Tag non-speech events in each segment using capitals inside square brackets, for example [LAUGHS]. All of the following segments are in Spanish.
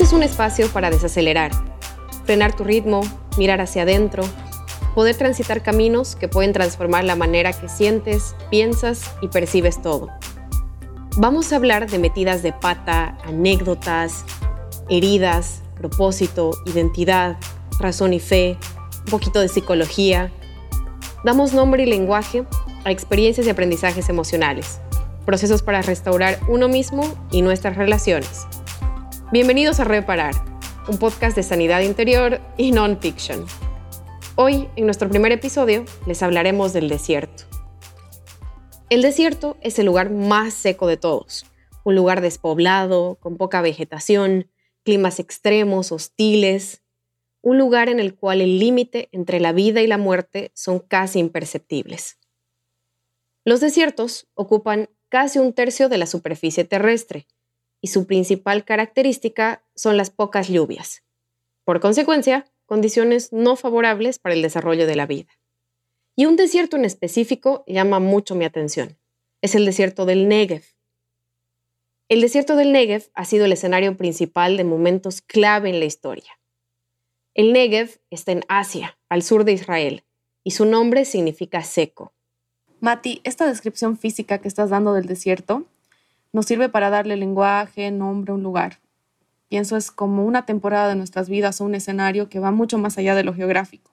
Es un espacio para desacelerar, frenar tu ritmo, mirar hacia adentro, poder transitar caminos que pueden transformar la manera que sientes, piensas y percibes todo. Vamos a hablar de metidas de pata, anécdotas, heridas, propósito, identidad, razón y fe, un poquito de psicología. Damos nombre y lenguaje a experiencias y aprendizajes emocionales, procesos para restaurar uno mismo y nuestras relaciones. Bienvenidos a Reparar, un podcast de sanidad interior y non-fiction. Hoy, en nuestro primer episodio, les hablaremos del desierto. El desierto es el lugar más seco de todos, un lugar despoblado, con poca vegetación, climas extremos, hostiles, un lugar en el cual el límite entre la vida y la muerte son casi imperceptibles. Los desiertos ocupan casi un tercio de la superficie terrestre y su principal característica son las pocas lluvias. Por consecuencia, condiciones no favorables para el desarrollo de la vida. Y un desierto en específico llama mucho mi atención. Es el desierto del Negev. El desierto del Negev ha sido el escenario principal de momentos clave en la historia. El Negev está en Asia, al sur de Israel, y su nombre significa seco. Mati, esta descripción física que estás dando del desierto nos sirve para darle lenguaje, nombre, un lugar. Pienso es como una temporada de nuestras vidas o un escenario que va mucho más allá de lo geográfico.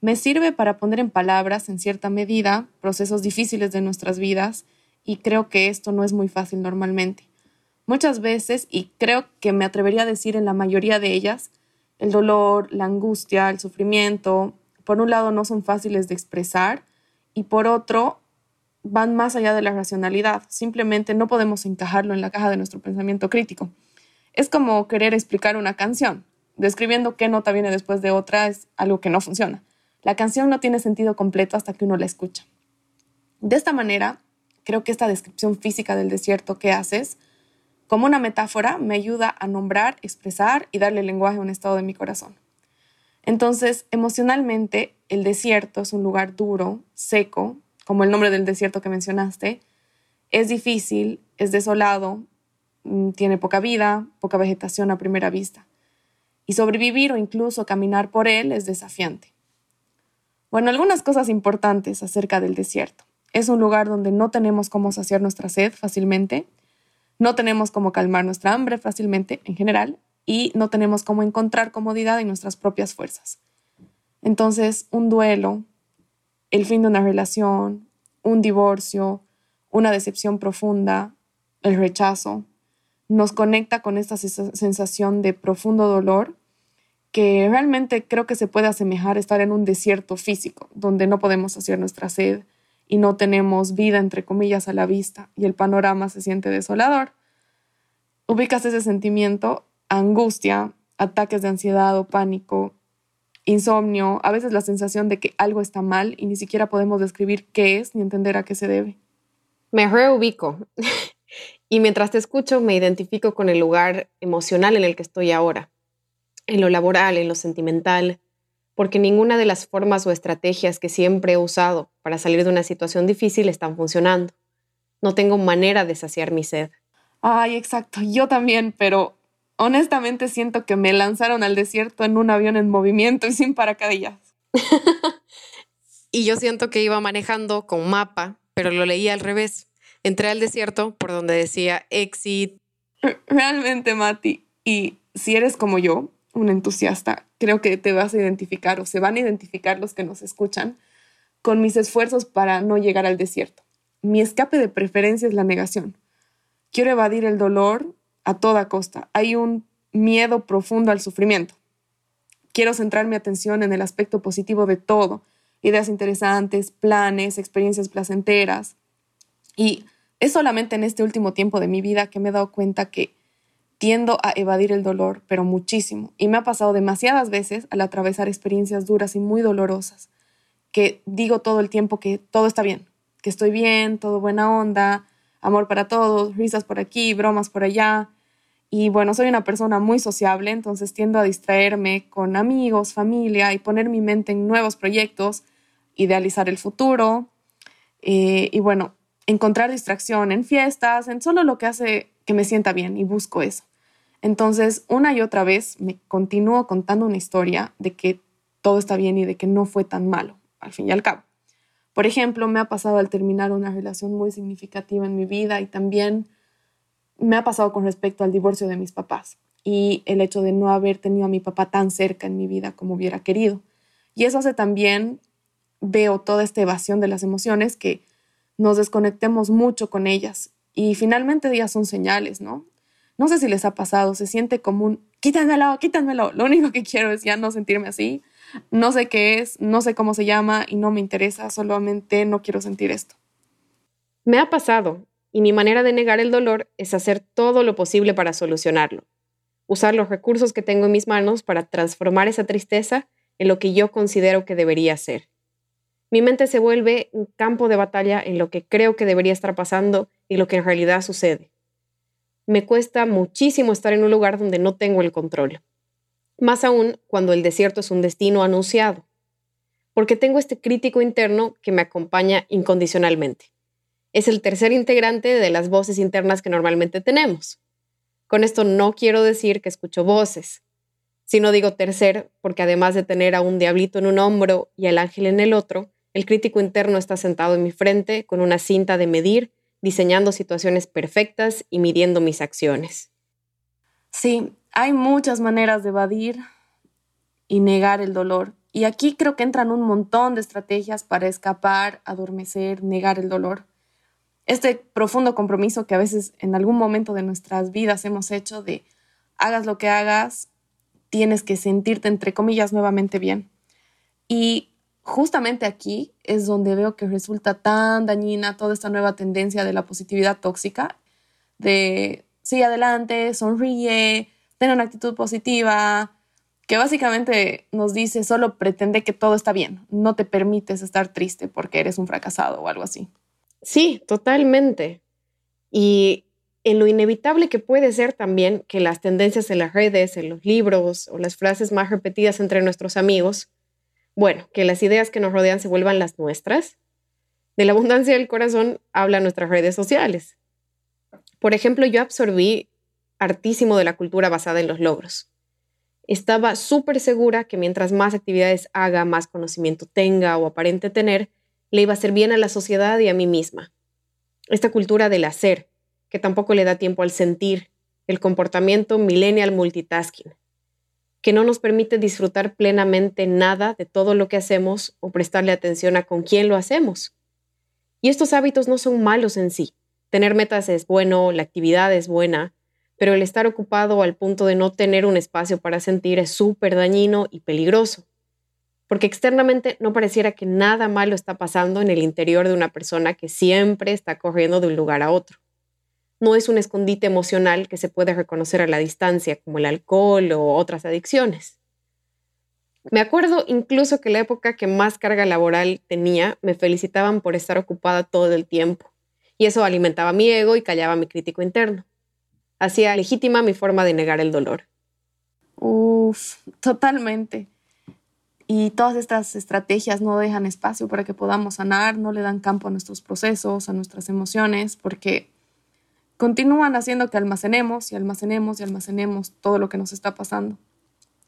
Me sirve para poner en palabras, en cierta medida, procesos difíciles de nuestras vidas y creo que esto no es muy fácil normalmente. Muchas veces, y creo que me atrevería a decir en la mayoría de ellas, el dolor, la angustia, el sufrimiento, por un lado no son fáciles de expresar y por otro van más allá de la racionalidad. Simplemente no podemos encajarlo en la caja de nuestro pensamiento crítico. Es como querer explicar una canción. Describiendo qué nota viene después de otra es algo que no funciona. La canción no tiene sentido completo hasta que uno la escucha. De esta manera, creo que esta descripción física del desierto que haces, como una metáfora, me ayuda a nombrar, expresar y darle lenguaje a un estado de mi corazón. Entonces, emocionalmente, el desierto es un lugar duro, seco, como el nombre del desierto que mencionaste, es difícil, es desolado, mm, tiene poca vida, poca vegetación a primera vista. Y sobrevivir o incluso caminar por él es desafiante. Bueno, algunas cosas importantes acerca del desierto. Es un lugar donde no tenemos cómo saciar nuestra sed fácilmente, no tenemos cómo calmar nuestra hambre fácilmente en general y no tenemos cómo encontrar comodidad en nuestras propias fuerzas. Entonces, un duelo, el fin de una relación, un divorcio, una decepción profunda, el rechazo, nos conecta con esta sensación de profundo dolor que realmente creo que se puede asemejar estar en un desierto físico, donde no podemos hacer nuestra sed y no tenemos vida, entre comillas, a la vista y el panorama se siente desolador. Ubicas ese sentimiento, angustia, ataques de ansiedad o pánico, insomnio, a veces la sensación de que algo está mal y ni siquiera podemos describir qué es ni entender a qué se debe. Me reubico [LAUGHS] y mientras te escucho me identifico con el lugar emocional en el que estoy ahora, en lo laboral, en lo sentimental, porque ninguna de las formas o estrategias que siempre he usado para salir de una situación difícil están funcionando. No tengo manera de saciar mi sed. Ay, exacto, yo también, pero honestamente siento que me lanzaron al desierto en un avión en movimiento y sin paracaidillas. [LAUGHS] y yo siento que iba manejando con mapa, pero lo leí al revés. Entré al desierto por donde decía exit. [LAUGHS] Realmente, Mati, y si eres como yo, un entusiasta, creo que te vas a identificar o se van a identificar los que nos escuchan con mis esfuerzos para no llegar al desierto. Mi escape de preferencia es la negación. Quiero evadir el dolor a toda costa. Hay un miedo profundo al sufrimiento. Quiero centrar mi atención en el aspecto positivo de todo, ideas interesantes, planes, experiencias placenteras. Y es solamente en este último tiempo de mi vida que me he dado cuenta que tiendo a evadir el dolor, pero muchísimo. Y me ha pasado demasiadas veces al atravesar experiencias duras y muy dolorosas, que digo todo el tiempo que todo está bien, que estoy bien, todo buena onda, amor para todos, risas por aquí, bromas por allá, y bueno, soy una persona muy sociable, entonces tiendo a distraerme con amigos, familia y poner mi mente en nuevos proyectos, idealizar el futuro eh, y bueno, encontrar distracción en fiestas, en solo lo que hace que me sienta bien y busco eso. Entonces, una y otra vez me continúo contando una historia de que todo está bien y de que no fue tan malo, al fin y al cabo. Por ejemplo, me ha pasado al terminar una relación muy significativa en mi vida y también me ha pasado con respecto al divorcio de mis papás y el hecho de no haber tenido a mi papá tan cerca en mi vida como hubiera querido. Y eso hace también, veo toda esta evasión de las emociones, que nos desconectemos mucho con ellas. Y finalmente ellas son señales, ¿no? No sé si les ha pasado, se siente como un, quítanmelo, quítanmelo. Lo único que quiero es ya no sentirme así. No sé qué es, no sé cómo se llama y no me interesa, solamente no quiero sentir esto. Me ha pasado y mi manera de negar el dolor es hacer todo lo posible para solucionarlo. Usar los recursos que tengo en mis manos para transformar esa tristeza en lo que yo considero que debería ser. Mi mente se vuelve un campo de batalla en lo que creo que debería estar pasando y lo que en realidad sucede me cuesta muchísimo estar en un lugar donde no tengo el control. Más aún cuando el desierto es un destino anunciado, porque tengo este crítico interno que me acompaña incondicionalmente. Es el tercer integrante de las voces internas que normalmente tenemos. Con esto no quiero decir que escucho voces, sino digo tercer porque además de tener a un diablito en un hombro y al ángel en el otro, el crítico interno está sentado en mi frente con una cinta de medir diseñando situaciones perfectas y midiendo mis acciones. Sí, hay muchas maneras de evadir y negar el dolor. Y aquí creo que entran un montón de estrategias para escapar, adormecer, negar el dolor. Este profundo compromiso que a veces en algún momento de nuestras vidas hemos hecho de hagas lo que hagas, tienes que sentirte entre comillas nuevamente bien. Y justamente aquí es donde veo que resulta tan dañina toda esta nueva tendencia de la positividad tóxica, de sigue adelante, sonríe, ten una actitud positiva, que básicamente nos dice solo pretende que todo está bien, no te permites estar triste porque eres un fracasado o algo así. Sí, totalmente. Y en lo inevitable que puede ser también que las tendencias en las redes, en los libros o las frases más repetidas entre nuestros amigos bueno, que las ideas que nos rodean se vuelvan las nuestras. De la [LAUGHS] abundancia del corazón hablan nuestras redes sociales. Por ejemplo, yo absorbí hartísimo de la cultura basada en los logros. Estaba súper segura que mientras más actividades haga, más conocimiento tenga o aparente tener, le iba a hacer bien a la sociedad y a mí misma. Esta cultura del hacer, que tampoco le da tiempo al sentir, el comportamiento millennial multitasking, que no nos permite disfrutar plenamente nada de todo lo que hacemos o prestarle atención a con quién lo hacemos. Y estos hábitos no son malos en sí. Tener metas es bueno, la actividad es buena, pero el estar ocupado al punto de no tener un espacio para sentir es súper dañino y peligroso. Porque externamente no pareciera que nada malo está pasando en el interior de una persona que siempre está corriendo de un lugar a otro no es un escondite emocional que se puede reconocer a la distancia, como el alcohol o otras adicciones. Me acuerdo incluso que la época que más carga laboral tenía, me felicitaban por estar ocupada todo el tiempo, y eso alimentaba mi ego y callaba mi crítico interno. Hacía legítima mi forma de negar el dolor. Uf, totalmente. Y todas estas estrategias no dejan espacio para que podamos sanar, no le dan campo a nuestros procesos, a nuestras emociones, porque continúan haciendo que almacenemos y almacenemos y almacenemos todo lo que nos está pasando.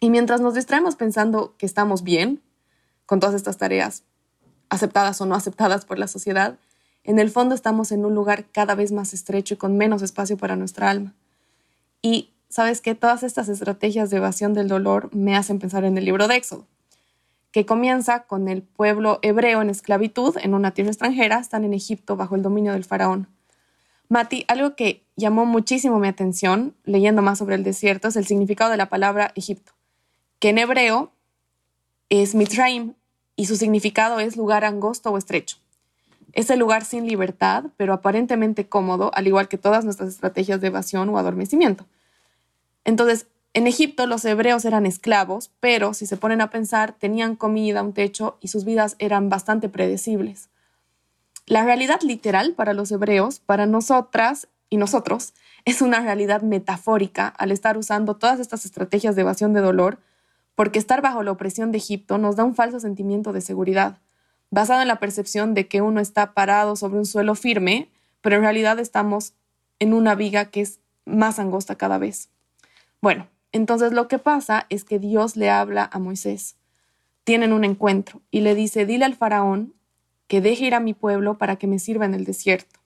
Y mientras nos distraemos pensando que estamos bien con todas estas tareas, aceptadas o no aceptadas por la sociedad, en el fondo estamos en un lugar cada vez más estrecho y con menos espacio para nuestra alma. Y sabes que todas estas estrategias de evasión del dolor me hacen pensar en el libro de Éxodo, que comienza con el pueblo hebreo en esclavitud en una tierra extranjera, están en Egipto bajo el dominio del faraón. Mati, algo que llamó muchísimo mi atención leyendo más sobre el desierto es el significado de la palabra Egipto, que en hebreo es Mitraim y su significado es lugar angosto o estrecho. Es el lugar sin libertad, pero aparentemente cómodo, al igual que todas nuestras estrategias de evasión o adormecimiento. Entonces, en Egipto los hebreos eran esclavos, pero si se ponen a pensar, tenían comida, un techo y sus vidas eran bastante predecibles. La realidad literal para los hebreos, para nosotras y nosotros, [LAUGHS] es una realidad metafórica al estar usando todas estas estrategias de evasión de dolor, porque estar bajo la opresión de Egipto nos da un falso sentimiento de seguridad, basado en la percepción de que uno está parado sobre un suelo firme, pero en realidad estamos en una viga que es más angosta cada vez. Bueno, entonces lo que pasa es que Dios le habla a Moisés. Tienen un encuentro y le dice, dile al faraón que deje ir a mi pueblo para que me sirva en el desierto.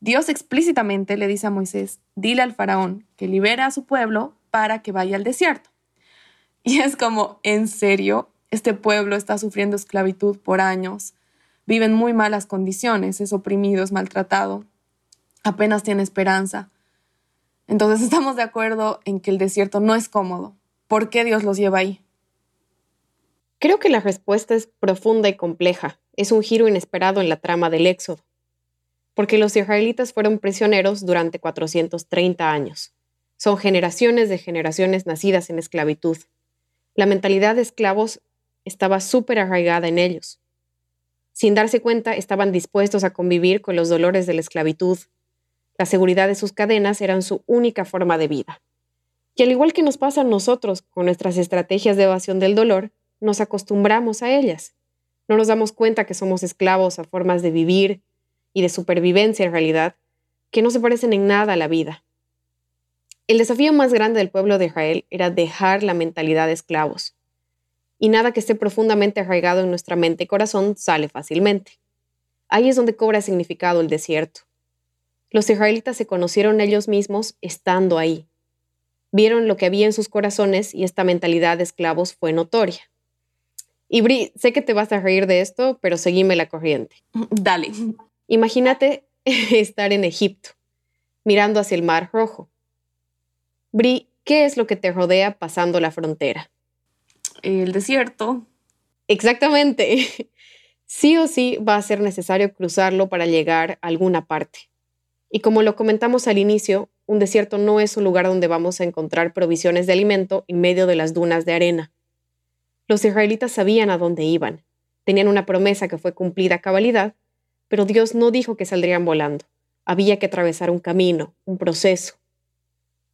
Dios explícitamente le dice a Moisés, dile al faraón que libera a su pueblo para que vaya al desierto. Y es como, en serio, este pueblo está sufriendo esclavitud por años, vive en muy malas condiciones, es oprimido, es maltratado, apenas tiene esperanza. Entonces [LAUGHS] estamos de acuerdo en que el desierto no es cómodo. ¿Por qué Dios los lleva ahí? Creo que la respuesta es profunda y compleja. Es un giro inesperado en la trama del Éxodo. Porque los israelitas fueron prisioneros durante 430 años. Son generaciones de generaciones nacidas en esclavitud. La mentalidad de esclavos estaba súper arraigada en ellos. Sin darse cuenta, estaban dispuestos a convivir con los dolores de la esclavitud. La seguridad de sus cadenas eran su única forma de vida. Y al igual que nos pasa a nosotros con nuestras estrategias de evasión del dolor, nos acostumbramos a ellas. No nos damos cuenta que somos esclavos a formas de vivir y de supervivencia en realidad que no se parecen en nada a la vida. El desafío más grande del pueblo de Israel era dejar la mentalidad de esclavos. Y nada que esté profundamente arraigado en nuestra mente y corazón sale fácilmente. Ahí es donde cobra significado el desierto. Los israelitas se conocieron ellos mismos estando ahí. Vieron lo que había en sus corazones y esta mentalidad de esclavos fue notoria. Y Bri, sé que te vas a reír de esto, pero seguime la corriente. Dale. Imagínate [LAUGHS] estar en Egipto, mirando hacia el Mar Rojo. Bri, ¿qué es lo que te rodea pasando la frontera? El desierto. Exactamente. [LAUGHS] Sí o sí va a ser necesario cruzarlo para llegar a alguna parte. Y como lo comentamos al inicio, un desierto no es un lugar donde vamos a encontrar provisiones de alimento en medio de las dunas de arena. Los israelitas sabían a dónde iban. Tenían una promesa que fue cumplida a cabalidad, pero Dios no dijo que saldrían volando. Había que atravesar un camino, un proceso.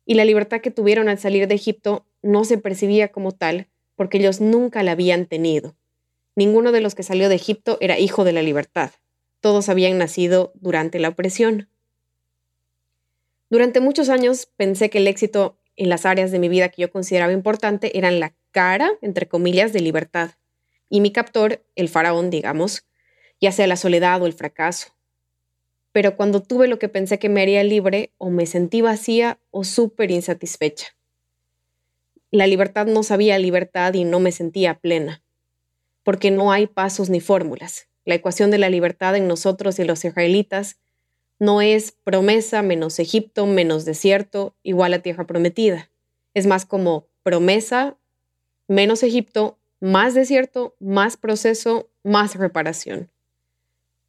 Y la libertad que tuvieron al salir de Egipto no se percibía como tal porque ellos nunca la habían tenido. Ninguno de los que salió de Egipto era hijo de la libertad. Todos habían nacido durante la opresión. Durante muchos años pensé que el éxito en las áreas de mi vida que yo consideraba importante eran la cara, entre comillas, de libertad, y mi captor, el faraón, digamos, ya sea la soledad o el fracaso. Pero cuando tuve lo que pensé que me haría libre, o me sentí vacía o súper insatisfecha. La libertad no sabía libertad y no me sentía plena, porque no hay pasos ni fórmulas. La ecuación de la libertad en nosotros y los israelitas no es promesa menos Egipto menos desierto igual a tierra prometida. Es más como promesa menos Egipto, más desierto, más proceso, más reparación.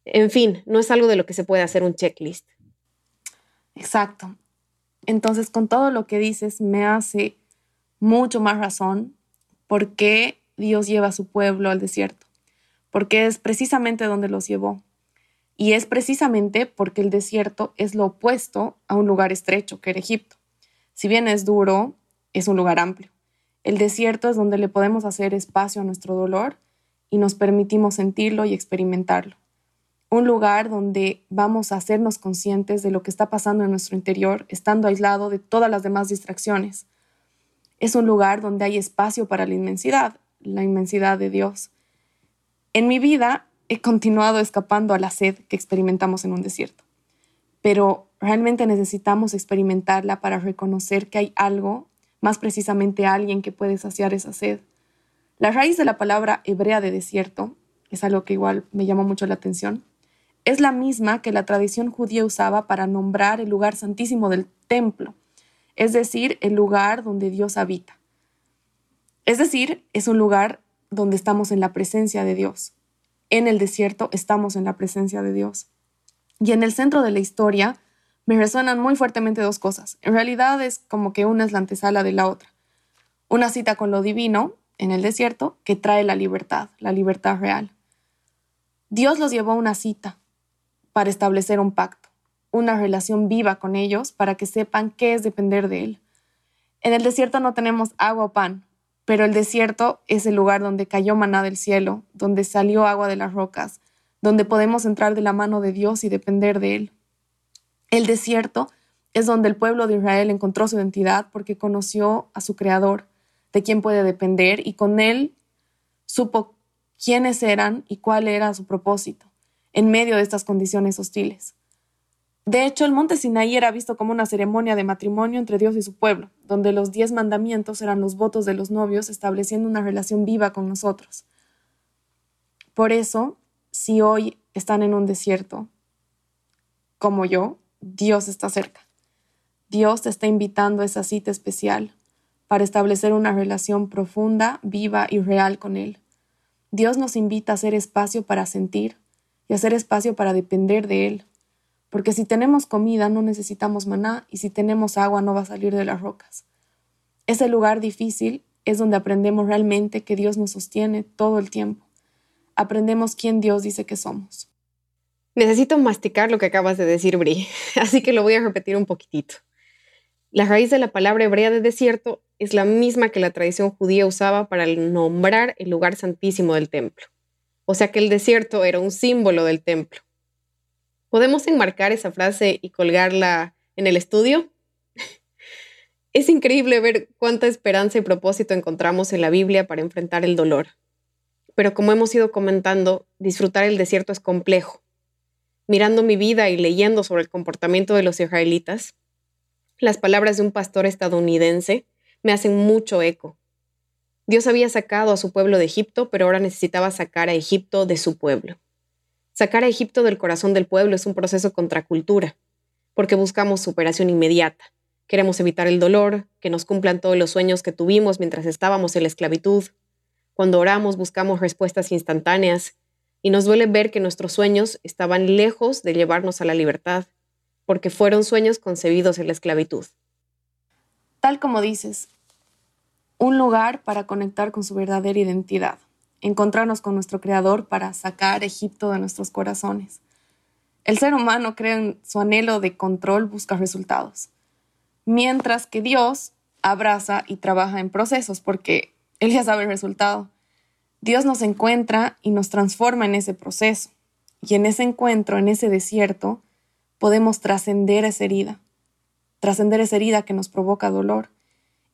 En fin, no es algo de lo que se puede hacer un checklist. Exacto. Entonces, con todo lo que dices, me hace mucho más razón por qué Dios lleva a su pueblo al desierto, porque es precisamente donde los llevó. Y es precisamente porque el desierto es lo opuesto a un lugar estrecho, que era Egipto. Si bien es duro, es un lugar amplio. El desierto es donde le podemos hacer espacio a nuestro dolor y nos permitimos sentirlo y experimentarlo. Un lugar donde vamos a hacernos conscientes de lo que está pasando en nuestro interior, estando aislado de todas las demás distracciones. Es un lugar donde hay espacio para la inmensidad, la inmensidad de Dios. En mi vida he continuado escapando a la sed que experimentamos en un desierto. Pero realmente necesitamos experimentarla para reconocer que hay algo, más precisamente alguien que puede saciar esa sed. La raíz de la palabra hebrea de desierto, es algo que igual me llamó mucho la atención, es la misma que la tradición judía usaba para nombrar el lugar santísimo del templo, es decir, el lugar donde Dios habita. Es decir, es un lugar donde estamos en la presencia de Dios en el desierto estamos en la presencia de Dios. Y en el centro de la historia me resuenan muy fuertemente dos cosas. En realidad es como que una es la antesala de la otra. Una cita con lo divino en el desierto que trae la libertad, la libertad real. Dios los llevó a una cita para establecer un pacto, una relación viva con ellos para que sepan qué es depender de Él. En el desierto no tenemos agua o pan, pero el desierto es el lugar donde cayó maná del cielo, donde salió agua de las rocas, donde podemos entrar de la mano de Dios y depender de Él. El desierto Es donde el pueblo de Israel encontró su identidad porque conoció a su creador, de quien puede depender, y con él supo quiénes eran y cuál era su propósito en medio de estas condiciones hostiles. De hecho, el monte Sinaí era visto como una ceremonia de matrimonio entre Dios y su pueblo, donde los diez mandamientos eran los votos de los novios estableciendo una relación viva con nosotros. Por eso, si hoy están en un desierto, como yo, Dios está cerca. Dios te está invitando a esa cita especial para establecer una relación profunda, viva y real con Él. Dios nos invita a hacer espacio para sentir y hacer espacio para depender de Él porque si tenemos comida no necesitamos maná y si tenemos agua no va a salir de las rocas. Ese lugar difícil es donde aprendemos realmente que Dios nos sostiene todo el tiempo. Aprendemos quién Dios dice que somos. Necesito masticar lo que acabas de decir, Bri, [LAUGHS] así que lo voy a repetir un poquitito. La raíz de la palabra hebrea de desierto es la misma que la tradición judía usaba para nombrar el lugar santísimo del templo. O sea que el desierto era un símbolo del templo. ¿Podemos enmarcar esa frase y colgarla en el estudio? [LAUGHS] Es increíble ver cuánta esperanza y propósito encontramos en la Biblia para enfrentar el dolor. Pero como hemos ido comentando, disfrutar el desierto es complejo. Mirando mi vida y leyendo sobre el comportamiento de los israelitas, las palabras de un pastor estadounidense me hacen mucho eco. Dios había sacado a su pueblo de Egipto, pero ahora necesitaba sacar a Egipto de su pueblo. Sacar a Egipto del corazón del pueblo es un proceso contracultura, porque buscamos superación inmediata. Queremos evitar el dolor, que nos cumplan todos los sueños que tuvimos mientras estábamos en la esclavitud. Cuando oramos buscamos respuestas instantáneas y nos duele ver que nuestros sueños estaban lejos de llevarnos a la libertad, porque fueron sueños concebidos en la esclavitud. Tal como dices, un lugar para conectar con su verdadera identidad encontrarnos con nuestro Creador para sacar Egipto de nuestros corazones. El ser humano cree en su anhelo de control, busca resultados, mientras que Dios abraza y trabaja en procesos porque Él ya sabe el resultado. Dios nos encuentra y nos transforma en ese proceso. Y en ese encuentro, en ese desierto, podemos trascender esa herida, trascender esa herida que nos provoca dolor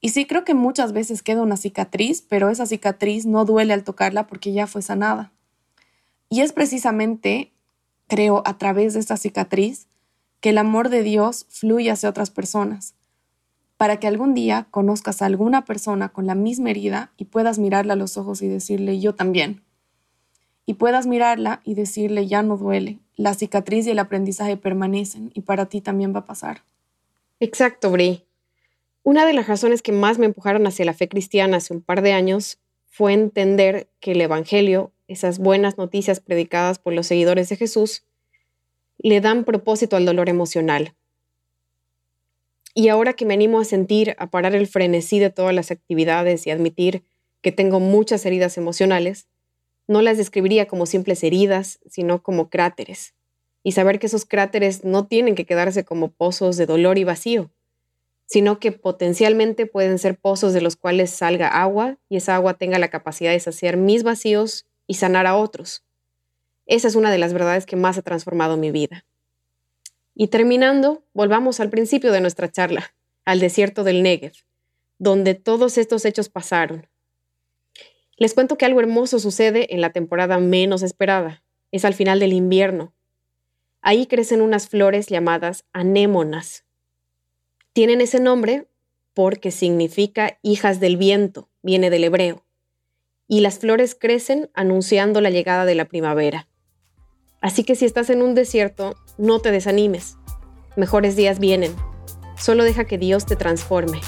y sí creo que muchas veces queda una cicatriz, pero esa cicatriz no duele al tocarla porque ya fue sanada. Y es precisamente, creo, a través de esta cicatriz que el amor de Dios fluye hacia otras personas, para que algún día conozcas a alguna persona con la misma herida y puedas mirarla a los ojos y decirle yo también. Y puedas mirarla y decirle ya no duele, la cicatriz y el aprendizaje permanecen y para ti también va a pasar. Exacto, Bri. Una de las razones que más me empujaron hacia la fe cristiana hace un par de años fue entender que el Evangelio, esas buenas noticias predicadas por los seguidores de Jesús, le dan propósito al dolor emocional. Y ahora que me animo a sentir, a parar el frenesí de todas las actividades y admitir que tengo muchas heridas emocionales, no las describiría como simples heridas, sino como cráteres. Y saber que esos cráteres no tienen que quedarse como pozos de dolor y vacío, sino que potencialmente pueden ser pozos de los cuales salga agua y esa agua tenga la capacidad de saciar mis vacíos y sanar a otros. Esa es una de las verdades que más ha transformado mi vida. Y terminando, volvamos al principio de nuestra charla, al desierto del Negev, donde todos estos hechos pasaron. Les cuento que algo hermoso sucede en la temporada menos esperada. Es al final del invierno. Ahí crecen unas flores llamadas anémonas, tienen ese nombre porque significa hijas del viento, viene del hebreo, y las flores crecen anunciando la llegada de la primavera. Así que si estás en un desierto, no te desanimes. Mejores días vienen. Solo deja que Dios te transforme.